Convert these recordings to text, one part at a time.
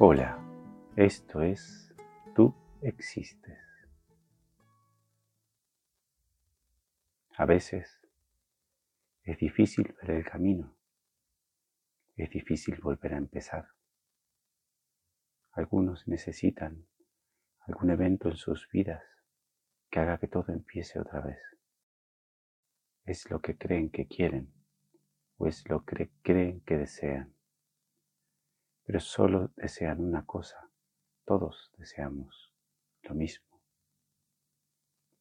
Hola, esto es Tú existes. A veces es difícil ver el camino, es difícil volver a empezar. Algunos necesitan algún evento en sus vidas que haga que todo empiece otra vez. Es lo que creen que quieren o es lo que creen que desean pero solo desean una cosa. Todos deseamos lo mismo.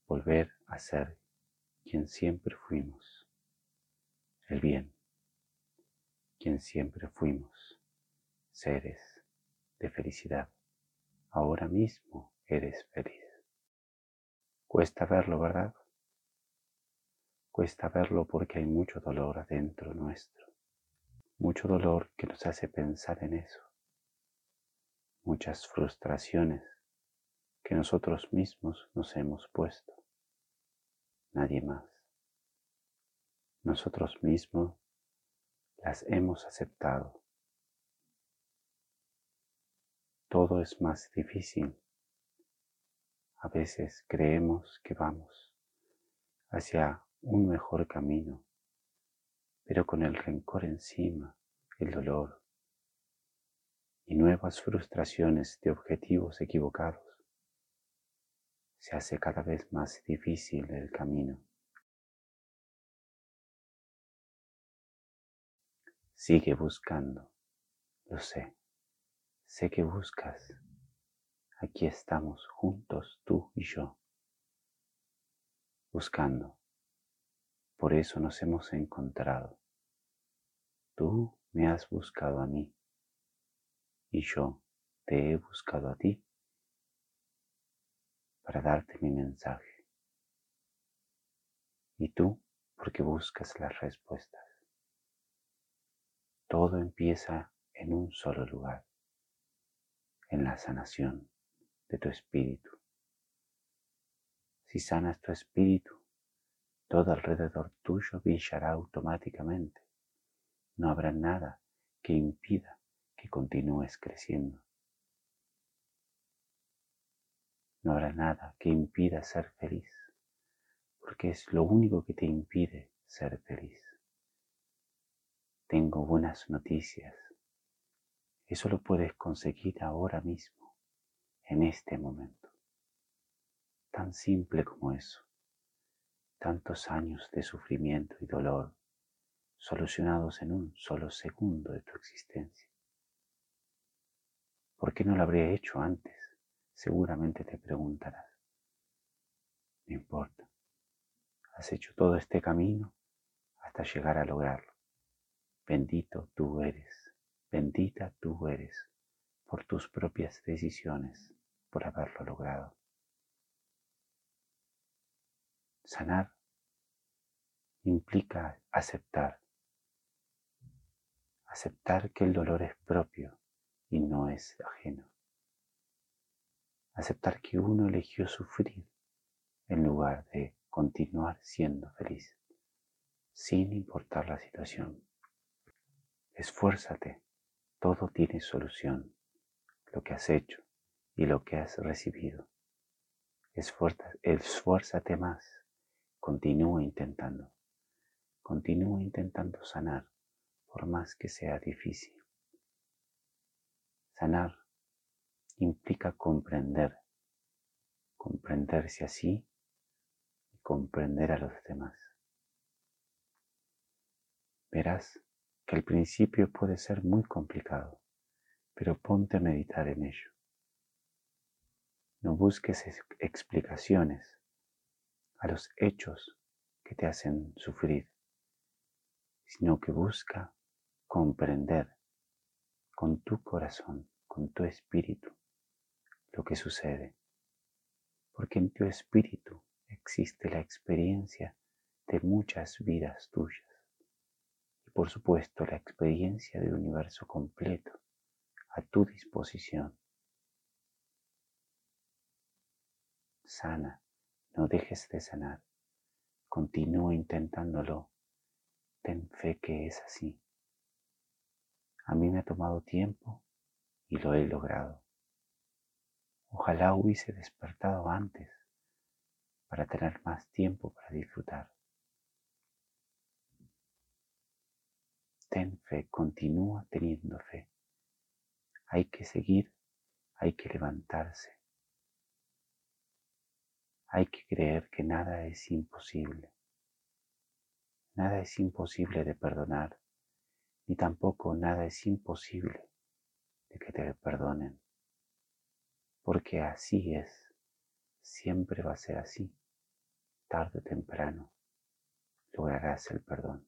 Volver a ser quien siempre fuimos. El bien. Quien siempre fuimos. Seres de felicidad. Ahora mismo eres feliz. Cuesta verlo, ¿verdad? Cuesta verlo porque hay mucho dolor adentro nuestro mucho dolor que nos hace pensar en eso, muchas frustraciones que nosotros mismos nos hemos puesto, nadie más. Nosotros mismos las hemos aceptado. Todo es más difícil. A veces creemos que vamos hacia un mejor camino pero con el rencor encima, el dolor y nuevas frustraciones de objetivos equivocados, se hace cada vez más difícil el camino. Sigue buscando, lo sé, sé que buscas. Aquí estamos juntos tú y yo, buscando por eso nos hemos encontrado. Tú me has buscado a mí y yo te he buscado a ti para darte mi mensaje. Y tú porque buscas las respuestas. Todo empieza en un solo lugar, en la sanación de tu espíritu. Si sanas tu espíritu, todo alrededor tuyo brillará automáticamente. No habrá nada que impida que continúes creciendo. No habrá nada que impida ser feliz, porque es lo único que te impide ser feliz. Tengo buenas noticias. Eso lo puedes conseguir ahora mismo, en este momento. Tan simple como eso tantos años de sufrimiento y dolor solucionados en un solo segundo de tu existencia. ¿Por qué no lo habría hecho antes? Seguramente te preguntarás. No importa. Has hecho todo este camino hasta llegar a lograrlo. Bendito tú eres, bendita tú eres por tus propias decisiones, por haberlo logrado. Sanar implica aceptar. Aceptar que el dolor es propio y no es ajeno. Aceptar que uno eligió sufrir en lugar de continuar siendo feliz, sin importar la situación. Esfuérzate, todo tiene solución, lo que has hecho y lo que has recibido. Esfuérzate más Continúa intentando. Continúa intentando sanar, por más que sea difícil. Sanar implica comprender, comprenderse así y comprender a los demás. Verás que al principio puede ser muy complicado, pero ponte a meditar en ello. No busques explicaciones, a los hechos que te hacen sufrir, sino que busca comprender con tu corazón, con tu espíritu, lo que sucede. Porque en tu espíritu existe la experiencia de muchas vidas tuyas y por supuesto la experiencia del universo completo a tu disposición. Sana no dejes de sanar. Continúa intentándolo. Ten fe que es así. A mí me ha tomado tiempo, y lo he logrado. Ojalá hubiese despertado antes para tener más tiempo para disfrutar. Ten fe, continúa teniendo fe. Hay que seguir, hay que levantarse. Hay que creer que nada es imposible. Nada es imposible de perdonar, ni tampoco nada es imposible de que te perdonen. Porque así es, siempre va a ser así. Tarde o temprano lograrás el perdón.